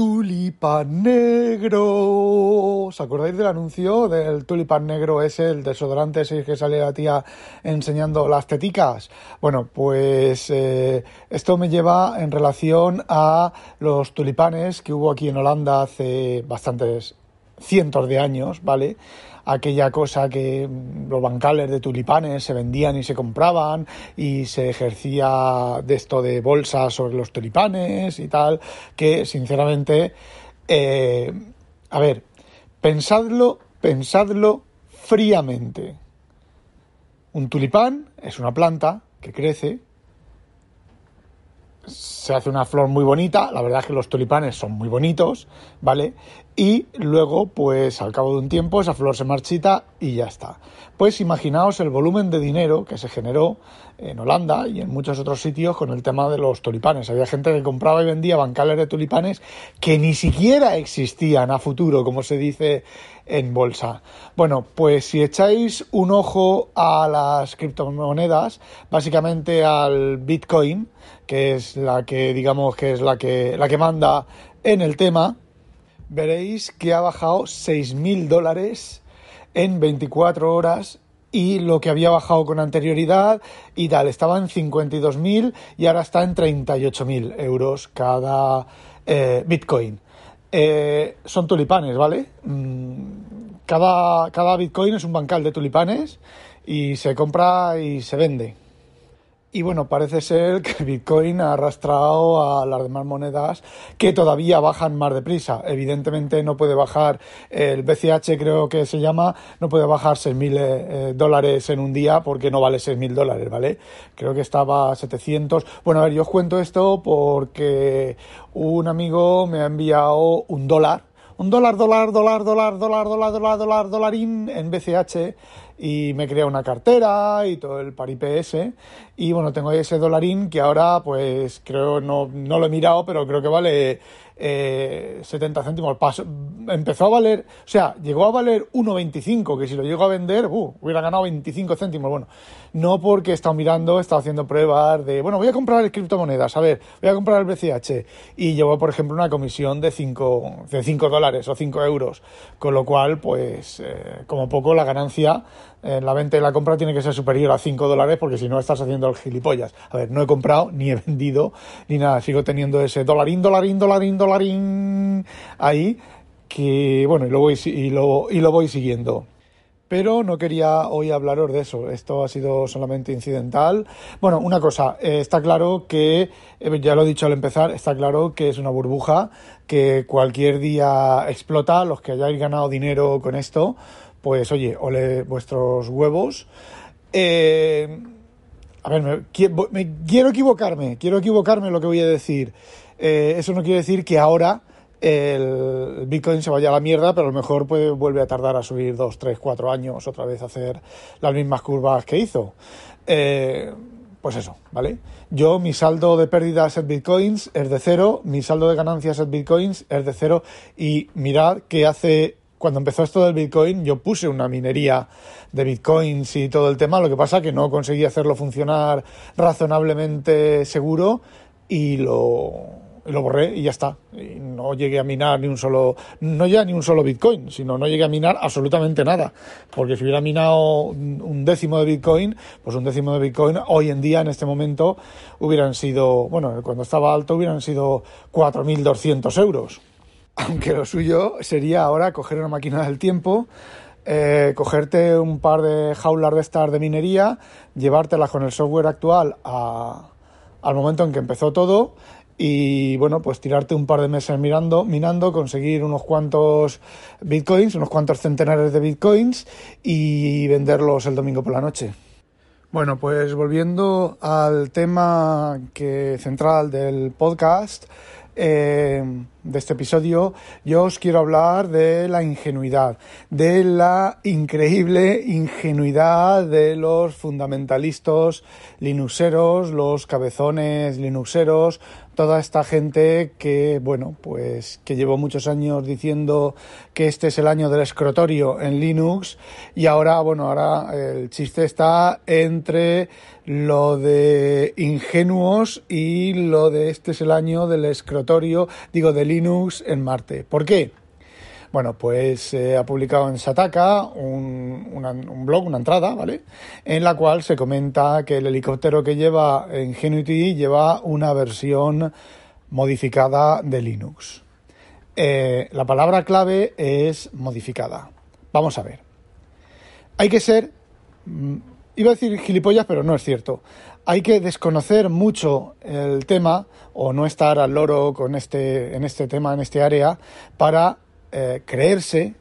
tulipán negro. ¿Os acordáis del anuncio del tulipán negro ese, el desodorante ese que sale la tía enseñando las teticas? Bueno, pues eh, esto me lleva en relación a los tulipanes que hubo aquí en Holanda hace bastantes cientos de años, ¿vale? Aquella cosa que los bancales de tulipanes se vendían y se compraban y se ejercía de esto de bolsa sobre los tulipanes y tal, que sinceramente, eh, a ver, pensadlo, pensadlo fríamente. Un tulipán es una planta que crece, se hace una flor muy bonita, la verdad es que los tulipanes son muy bonitos, ¿vale? Y luego, pues al cabo de un tiempo, esa flor se marchita y ya está. Pues imaginaos el volumen de dinero que se generó en Holanda y en muchos otros sitios con el tema de los tulipanes. Había gente que compraba y vendía bancales de tulipanes que ni siquiera existían a futuro, como se dice en bolsa. Bueno, pues si echáis un ojo a las criptomonedas, básicamente al Bitcoin, que es la que digamos que es la que la que manda en el tema, veréis que ha bajado 6.000 dólares en 24 horas y lo que había bajado con anterioridad y tal, estaba en 52.000 y ahora está en 38.000 euros cada eh, Bitcoin. Eh, son tulipanes, ¿vale? Mm, cada, cada Bitcoin es un bancal de tulipanes y se compra y se vende. Y bueno, parece ser que Bitcoin ha arrastrado a las demás monedas que todavía bajan más deprisa. Evidentemente no puede bajar el BCH, creo que se llama, no puede bajar 6.000 eh, eh, dólares en un día porque no vale 6.000 dólares, ¿vale? Creo que estaba a 700. Bueno, a ver, yo os cuento esto porque un amigo me ha enviado un dólar un dólar, dólar, dólar, dólar, dólar, dólar, dólar, dólar, dólarín en BCH y me crea una cartera y todo el paripé ese. Y bueno, tengo ese dólarín que ahora pues creo, no, no lo he mirado, pero creo que vale eh, 70 céntimos. Paso, empezó a valer, o sea, llegó a valer 1,25, que si lo llego a vender, uh, hubiera ganado 25 céntimos. Bueno, no porque he estado mirando, he estado haciendo pruebas de, bueno, voy a comprar criptomonedas, a ver, voy a comprar el BCH. Y llevó, por ejemplo, una comisión de 5, de 5 dólares o 5 euros. Con lo cual, pues, eh, como poco la ganancia en la venta y la compra tiene que ser superior a 5 dólares porque si no estás haciendo el gilipollas. A ver, no he comprado, ni he vendido, ni nada. Sigo teniendo ese dolarín, dolarín, dolarín, ahí que, bueno, y lo voy, y lo, y lo voy siguiendo. Pero no quería hoy hablaros de eso. Esto ha sido solamente incidental. Bueno, una cosa, eh, está claro que, eh, ya lo he dicho al empezar, está claro que es una burbuja, que cualquier día explota. Los que hayáis ganado dinero con esto, pues oye, ole vuestros huevos. Eh, a ver, me, quiero equivocarme, quiero equivocarme lo que voy a decir. Eh, eso no quiere decir que ahora el Bitcoin se vaya a la mierda, pero a lo mejor vuelve a tardar a subir dos, tres, cuatro años otra vez a hacer las mismas curvas que hizo. Eh, pues eso, ¿vale? Yo, mi saldo de pérdidas en bitcoins es de cero, mi saldo de ganancias en bitcoins es de cero, y mirad que hace cuando empezó esto del Bitcoin, yo puse una minería de Bitcoins y todo el tema, lo que pasa que no conseguí hacerlo funcionar razonablemente seguro y lo, lo borré y ya está. Y no llegué a minar ni un solo, no ya ni un solo Bitcoin, sino no llegué a minar absolutamente nada. Porque si hubiera minado un décimo de Bitcoin, pues un décimo de Bitcoin hoy en día, en este momento, hubieran sido, bueno, cuando estaba alto hubieran sido 4.200 euros aunque lo suyo sería ahora coger una máquina del tiempo, eh, cogerte un par de jaulas de estas de minería, llevártelas con el software actual al momento en que empezó todo y bueno, pues tirarte un par de meses mirando, minando, conseguir unos cuantos bitcoins, unos cuantos centenares de bitcoins y venderlos el domingo por la noche. Bueno, pues volviendo al tema que central del podcast, eh, de este episodio, yo os quiero hablar de la ingenuidad, de la increíble ingenuidad de los fundamentalistas linuxeros, los cabezones linuxeros, toda esta gente que, bueno, pues que llevo muchos años diciendo que este es el año del escrotorio en Linux y ahora, bueno, ahora el chiste está entre lo de ingenuos y lo de este es el año del escrotorio, digo, de Linux en Marte. ¿Por qué? Bueno, pues eh, ha publicado en Sataka un, un, blog, una entrada, ¿vale? En la cual se comenta que el helicóptero que lleva en Ingenuity lleva una versión modificada de Linux. Eh, la palabra clave es modificada. Vamos a ver. Hay que ser, mm, iba a decir gilipollas, pero no es cierto. Hay que desconocer mucho el tema o no estar al loro con este, en este tema, en este área, para eh, creerse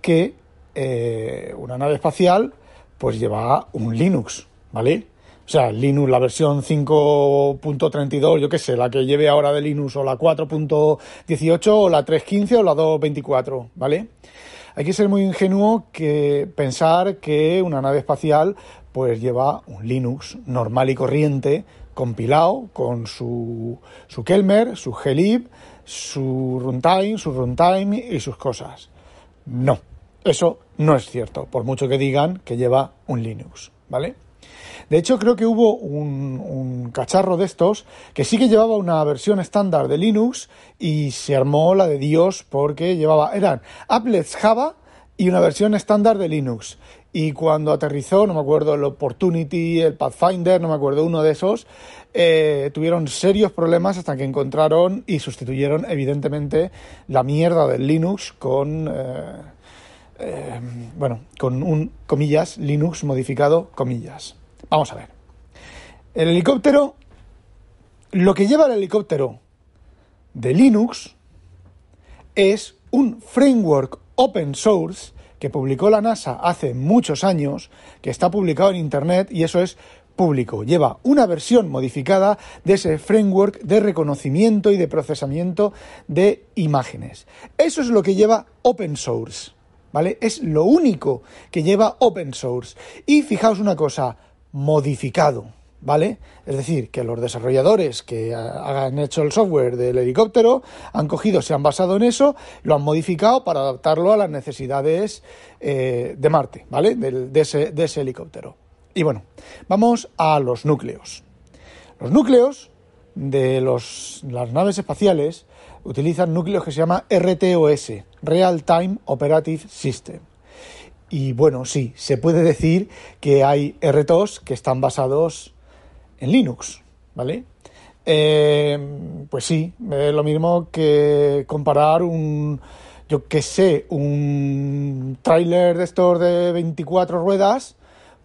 que eh, una nave espacial pues lleva un Linux, ¿vale? O sea, Linux, la versión 5.32, yo qué sé, la que lleve ahora de Linux, o la 4.18, o la 3.15, o la 2.24, ¿vale? Hay que ser muy ingenuo que pensar que una nave espacial pues lleva un Linux normal y corriente, compilado con su, su Kelmer, su glib, su runtime, su runtime y sus cosas. No, eso no es cierto, por mucho que digan que lleva un Linux, ¿vale? De hecho, creo que hubo un, cacharro de estos que sí que llevaba una versión estándar de Linux y se armó la de Dios porque llevaba, eran applets Java y una versión estándar de Linux. Y cuando aterrizó, no me acuerdo, el Opportunity, el Pathfinder, no me acuerdo, uno de esos, eh, tuvieron serios problemas hasta que encontraron y sustituyeron, evidentemente, la mierda del Linux con, eh, eh, bueno, con un, comillas, Linux modificado, comillas. Vamos a ver. El helicóptero, lo que lleva el helicóptero de Linux es un framework open source que publicó la NASA hace muchos años, que está publicado en Internet y eso es público. Lleva una versión modificada de ese framework de reconocimiento y de procesamiento de imágenes. Eso es lo que lleva open source. ¿Vale? Es lo único que lleva open source. Y fijaos una cosa, modificado. ¿Vale? Es decir, que los desarrolladores que han hecho el software del helicóptero han cogido, se han basado en eso, lo han modificado para adaptarlo a las necesidades eh, de Marte, ¿vale? De, ese, de ese helicóptero. Y bueno, vamos a los núcleos. Los núcleos de los, las naves espaciales utilizan núcleos que se llama RTOS, Real Time Operative System. Y bueno, sí, se puede decir que hay RTOS que están basados en Linux, ¿vale? Eh, pues sí, es lo mismo que comparar un, yo que sé, un tráiler de estos de 24 ruedas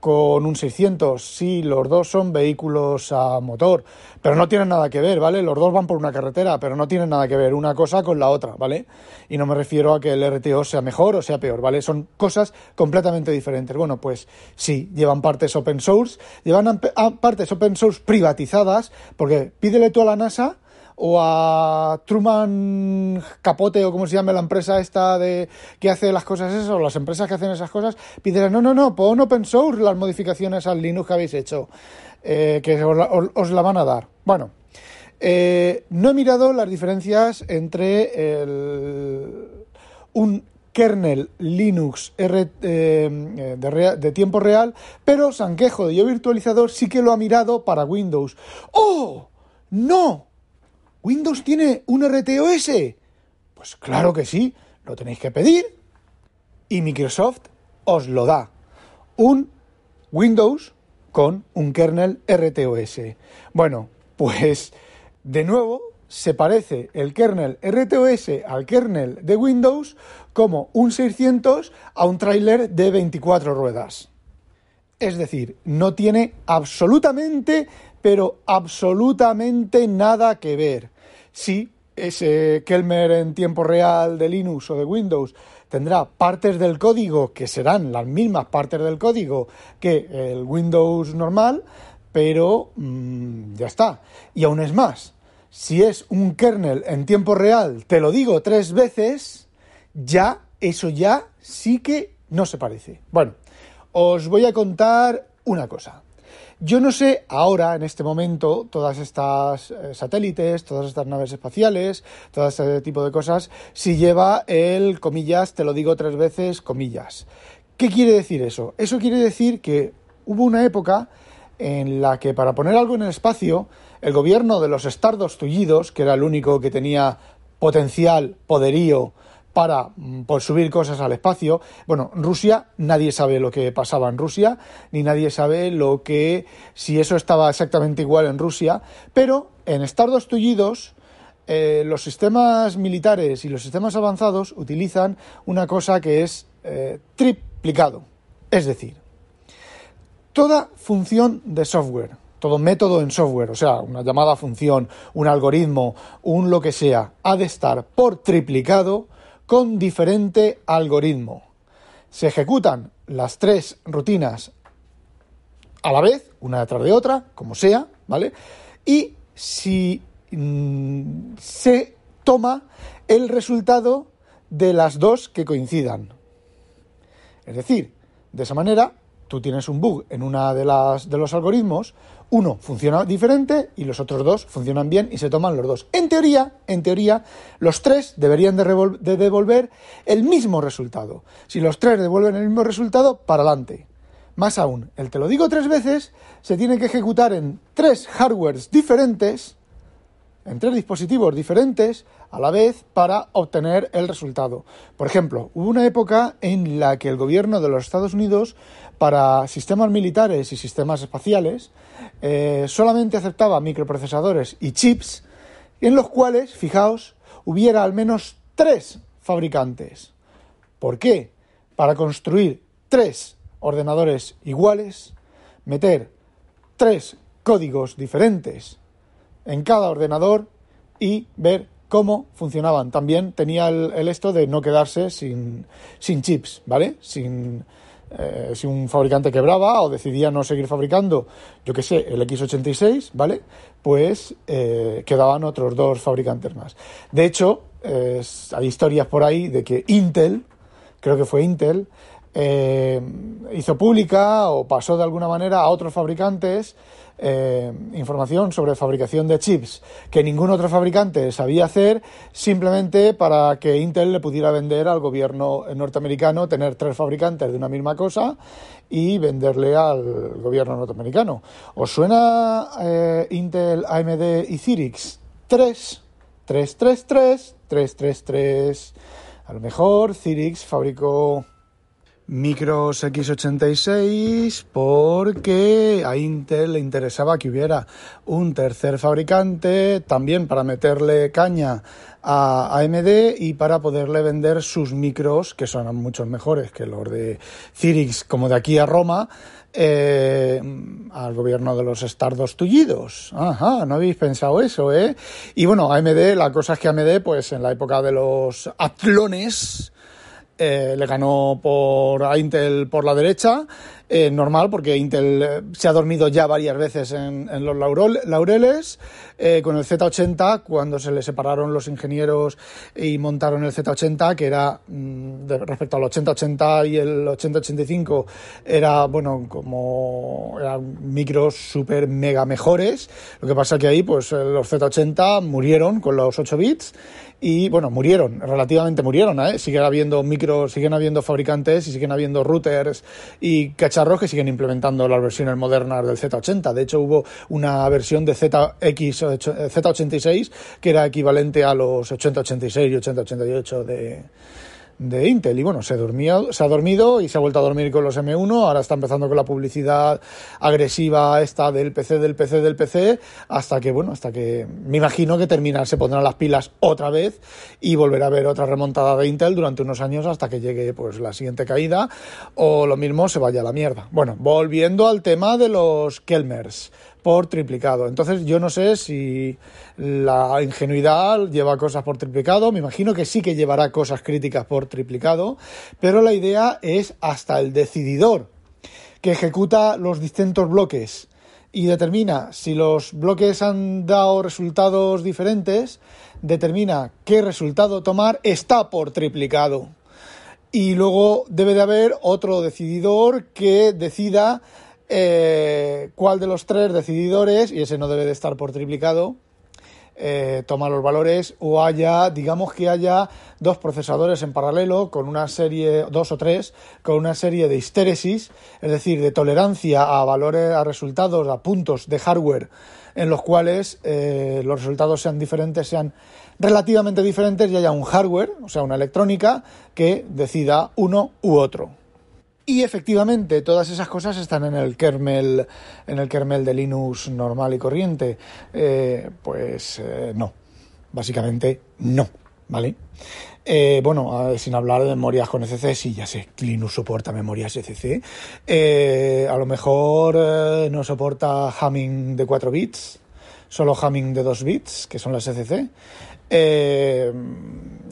con un 600. Sí, los dos son vehículos a motor, pero no tienen nada que ver, ¿vale? Los dos van por una carretera, pero no tienen nada que ver una cosa con la otra, ¿vale? Y no me refiero a que el RTO sea mejor o sea peor, ¿vale? Son cosas completamente diferentes. Bueno, pues sí, llevan partes open source, llevan partes open source privatizadas, porque pídele tú a la NASA o a Truman Capote o como se llama la empresa esta de que hace las cosas esas o las empresas que hacen esas cosas piden no no no pon open source las modificaciones al Linux que habéis hecho eh, que os la, van a dar bueno eh, no he mirado las diferencias entre el, un kernel Linux R, eh, de, de, tiempo real, pero Sanquejo de Yo Virtualizador sí que lo ha mirado para Windows. ¡Oh! ¡No! ¿Windows tiene un RTOS? Pues claro que sí, lo tenéis que pedir y Microsoft os lo da. Un Windows con un kernel RTOS. Bueno, pues de nuevo se parece el kernel RTOS al kernel de Windows como un 600 a un tráiler de 24 ruedas. Es decir, no tiene absolutamente, pero absolutamente nada que ver si ese Kelmer en tiempo real de Linux o de Windows tendrá partes del código que serán las mismas partes del código que el Windows normal, pero mm, ya está. Y aún es más, si es un kernel en tiempo real, te lo digo tres veces, ya, eso ya sí que no se parece. Bueno, os voy a contar una cosa. Yo no sé ahora, en este momento, todas estas eh, satélites, todas estas naves espaciales, todo este tipo de cosas, si lleva el, comillas, te lo digo tres veces, comillas. ¿Qué quiere decir eso? Eso quiere decir que hubo una época en la que para poner algo en el espacio, el gobierno de los estardos tullidos, que era el único que tenía potencial, poderío para mm, pues, subir cosas al espacio. Bueno, Rusia, nadie sabe lo que pasaba en Rusia, ni nadie sabe lo que, si eso estaba exactamente igual en Rusia, pero en Stardust Tullidos, eh, los sistemas militares y los sistemas avanzados utilizan una cosa que es eh, triplicado. Es decir, toda función de software, todo método en software, o sea, una llamada función, un algoritmo, un lo que sea, ha de estar por triplicado con diferente algoritmo. Se ejecutan las tres rutinas a la vez, una detrás de otra, como sea, ¿vale? Y si mm, se toma el resultado de las dos que coincidan. Es decir, de esa manera tú tienes un bug en una de las de los algoritmos, uno funciona diferente y los otros dos funcionan bien y se toman los dos. En teoría, en teoría, los tres deberían de, devolver el mismo resultado. Si los tres devuelven el mismo resultado, para adelante. Más aún, el te lo digo tres veces se tiene que ejecutar en tres hardwares diferentes en tres dispositivos diferentes a la vez para obtener el resultado. Por ejemplo, hubo una época en la que el gobierno de los Estados Unidos para sistemas militares y sistemas espaciales eh, solamente aceptaba microprocesadores y chips en los cuales, fijaos, hubiera al menos tres fabricantes. ¿Por qué? Para construir tres ordenadores iguales, meter tres códigos diferentes en cada ordenador y ver cómo funcionaban. También tenía el, esto de no quedarse sin, sin chips, ¿vale? Sin, eh, si un fabricante quebraba o decidía no seguir fabricando, yo qué sé, el X86, ¿vale? Pues eh, quedaban otros dos fabricantes más. De hecho, hay historias por ahí de que Intel, creo que fue Intel, eh, hizo pública o pasó de alguna manera a otros fabricantes eh, información sobre fabricación de chips que ningún otro fabricante sabía hacer, simplemente para que Intel le pudiera vender al gobierno norteamericano, tener tres fabricantes de una misma cosa y venderle al gobierno norteamericano. ¿Os suena eh, Intel, AMD y Cyrix? 3, 3, 3, 3, 3, 3, 3. A lo mejor Cyrix fabricó micros x86 porque a Intel le interesaba que hubiera un tercer fabricante también para meterle caña a AMD y para poderle vender sus micros que son mucho mejores que los de Cyrix como de aquí a Roma eh, al gobierno de los Stardust tullidos. Ajá, no habéis pensado eso, ¿eh? Y bueno, AMD, la cosa es que AMD, pues en la época de los atlones, eh, le ganó por a Intel por la derecha, eh, normal porque Intel eh, se ha dormido ya varias veces en, los laureles, con el Z80 cuando se le separaron los ingenieros y montaron el Z80 que era mm, respecto al 8080 y el 8085 era bueno como eran micros super mega mejores, lo que pasa que ahí pues los Z80 murieron con los 8 bits y bueno, murieron, relativamente murieron, ¿eh? siguen habiendo micros, siguen habiendo fabricantes y siguen habiendo routers y cacharros que siguen implementando las versiones modernas del Z80. De hecho, hubo una versión de ZX, Z86 que era equivalente a los 8086 y 8088 de de Intel. Y bueno, se, durmió, se ha dormido y se ha vuelto a dormir con los M1. Ahora está empezando con la publicidad agresiva esta del PC, del PC, del PC, hasta que, bueno, hasta que me imagino que termina, se pondrán las pilas otra vez y volverá a haber otra remontada de Intel durante unos años hasta que llegue pues la siguiente caída o lo mismo se vaya a la mierda. Bueno, volviendo al tema de los Kelmers por triplicado. Entonces yo no sé si la ingenuidad lleva cosas por triplicado, me imagino que sí que llevará cosas críticas por triplicado, pero la idea es hasta el decididor que ejecuta los distintos bloques y determina si los bloques han dado resultados diferentes, determina qué resultado tomar, está por triplicado. Y luego debe de haber otro decididor que decida eh, cuál de los tres decididores, y ese no debe de estar por triplicado, eh, toma los valores o haya, digamos que haya dos procesadores en paralelo con una serie, dos o tres, con una serie de histéresis, es decir, de tolerancia a valores, a resultados, a puntos de hardware en los cuales eh, los resultados sean diferentes, sean relativamente diferentes y haya un hardware, o sea, una electrónica, que decida uno u otro. Y efectivamente, todas esas cosas están en el kernel, en el kernel de Linux normal y corriente. Eh, pues eh, no, básicamente no, ¿vale? Eh, bueno, sin hablar de memorias con ECC, sí, ya sé, Linux soporta memorias ECC. a lo mejor no soporta Hamming de 4 bits, solo Hamming de 2 bits, que son las ECC. Eh,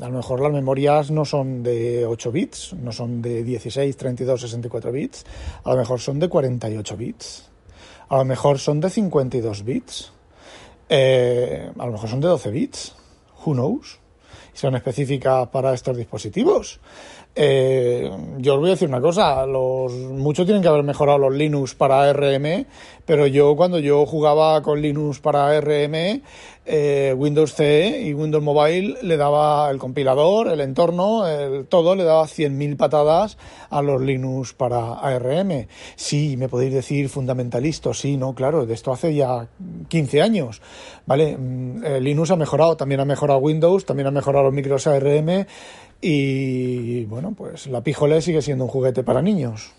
a lo mejor las memorias no son de 8 bits, no son de 16, 32, 64 bits, a lo mejor son de 48 bits, a lo mejor son de 52 bits, eh, a lo mejor son de 12 bits, who knows, son específicas para estos dispositivos. Eh, yo os voy a decir una cosa, los, muchos tienen que haber mejorado los Linux para ARM, pero yo cuando yo jugaba con Linux para ARM, eh, Windows CE y Windows Mobile le daba el compilador, el entorno, el, todo, le daba 100.000 patadas a los Linux para ARM. Sí, me podéis decir fundamentalista, sí, no, claro, de esto hace ya 15 años, ¿vale? Mm, eh, Linux ha mejorado, también ha mejorado Windows, también ha mejorado los micros ARM y bueno, pues la píjole sigue siendo un juguete para niños.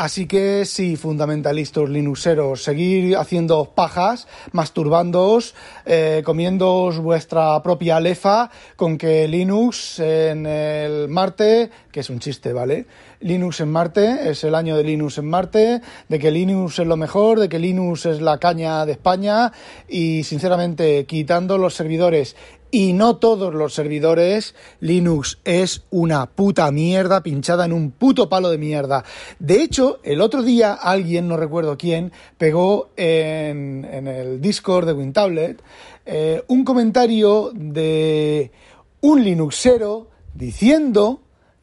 Así que sí, fundamentalistas linuxeros, seguir haciendo pajas, masturbándoos, eh, comiéndoos vuestra propia lefa con que Linux en el Marte, que es un chiste, ¿vale? Linux en Marte, es el año de Linux en Marte, de que Linux es lo mejor, de que Linux es la caña de España y sinceramente quitando los servidores y no todos los servidores, Linux es una puta mierda pinchada en un puto palo de mierda. De hecho, el otro día alguien, no recuerdo quién, pegó en, el Discord de WinTablet eh, un comentario de un Linuxero diciendo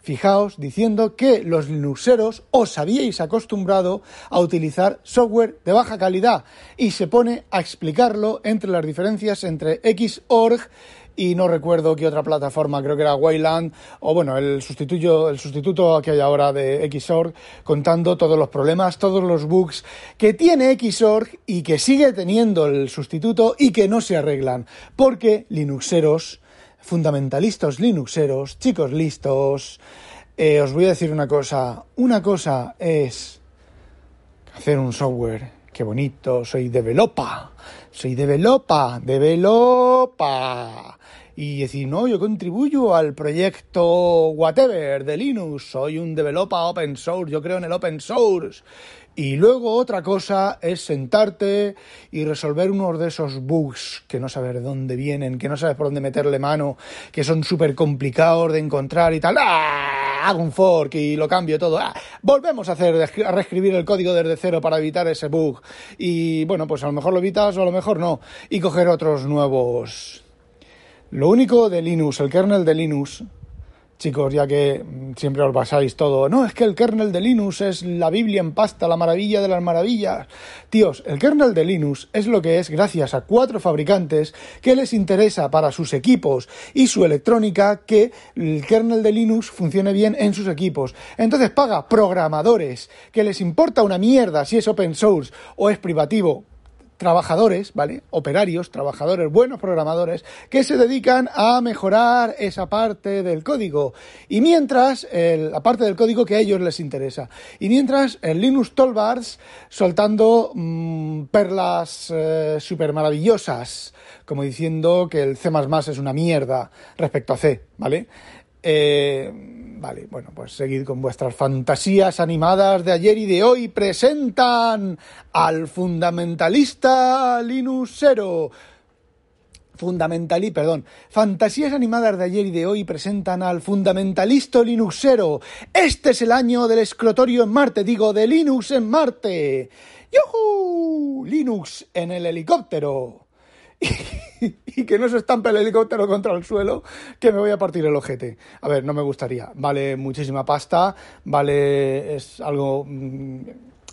Fijaos, diciendo que los Linuxeros os habíais acostumbrado a utilizar software de baja calidad y se pone a explicarlo entre las diferencias entre Xorg y no recuerdo qué otra plataforma, creo que era Wayland, o bueno, el sustituto, el sustituto que hay ahora de Xorg, contando todos los problemas, todos los bugs que tiene Xorg y que sigue teniendo el sustituto y que no se arreglan, porque Linuxeros, fundamentalistas Linuxeros, chicos listos, eh, os voy a decir una cosa, una cosa es hacer un software, qué bonito, soy developa, soy developa, developa y decir, no, yo contribuyo al proyecto whatever de Linux, soy un developer open source, yo creo en el open source. Y luego otra cosa es sentarte y resolver uno de esos bugs que no sabes de dónde vienen, que no sabes por dónde meterle mano, que son súper complicados de encontrar y tal. ¡Ah! Hago un fork y lo cambio todo. ¡Ah! Volvemos a hacer, a reescribir el código desde cero para evitar ese bug. Y bueno, pues a lo mejor lo evitas o a lo mejor no. Y coger otros nuevos lo único de Linux, el kernel de Linux, chicos, ya que siempre os basáis todo, no, es que el kernel de Linux es la Biblia en pasta, la maravilla de las maravillas. Tíos, el kernel de Linux es lo que es gracias a cuatro fabricantes que les interesa para sus equipos y su electrónica que el kernel de Linux funcione bien en sus equipos. Entonces paga programadores que les importa una mierda si es open source o es privativo trabajadores, ¿vale? Operarios, trabajadores, buenos programadores, que se dedican a mejorar esa parte del código. Y mientras, la parte del código que a ellos les interesa. Y mientras, el Linux Toolbars soltando mm, perlas eh, súper maravillosas, como diciendo que el C es una mierda respecto a C, ¿vale? Eh, vale, bueno, pues seguid con vuestras fantasías animadas de ayer y de hoy. Presentan al fundamentalista Linuxero. Fundamentali, perdón. Fantasías animadas de ayer y de hoy presentan al fundamentalista Linuxero. Este es el año del escrotorio en Marte, digo, de Linux en Marte. ¡Yuhu! Linux en el helicóptero. y, que no se estampe el helicóptero contra el suelo, que me voy a partir el ojete. A ver, no me gustaría. Vale muchísima pasta, vale, es algo... Mm,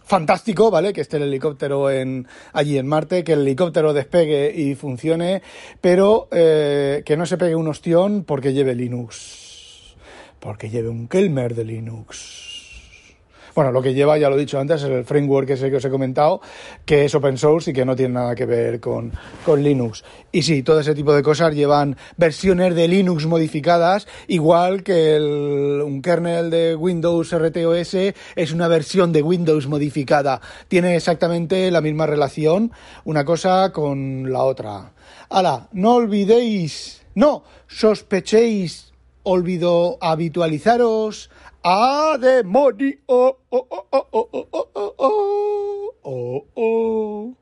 fantástico, ¿vale? Que esté el helicóptero en, allí en Marte, que el helicóptero despegue y funcione, pero eh, que no se pegue un ostión porque lleve Linux. Porque lleve un Kelmer de Linux. Bueno, lo que lleva, ya lo he dicho antes, es el framework ese que os he comentado, que es open source y que no tiene nada que ver con, con Linux. Y sí, todo ese tipo de cosas llevan versiones de Linux modificadas, igual que el, un kernel de Windows RTOS es una versión de Windows modificada. Tiene exactamente la misma relación, una cosa con la otra. Ahora, no olvidéis, no, sospechéis, olvido habitualizaros ¡A demonio! ¡Oh, oh, oh, oh, oh, oh, oh, oh, oh!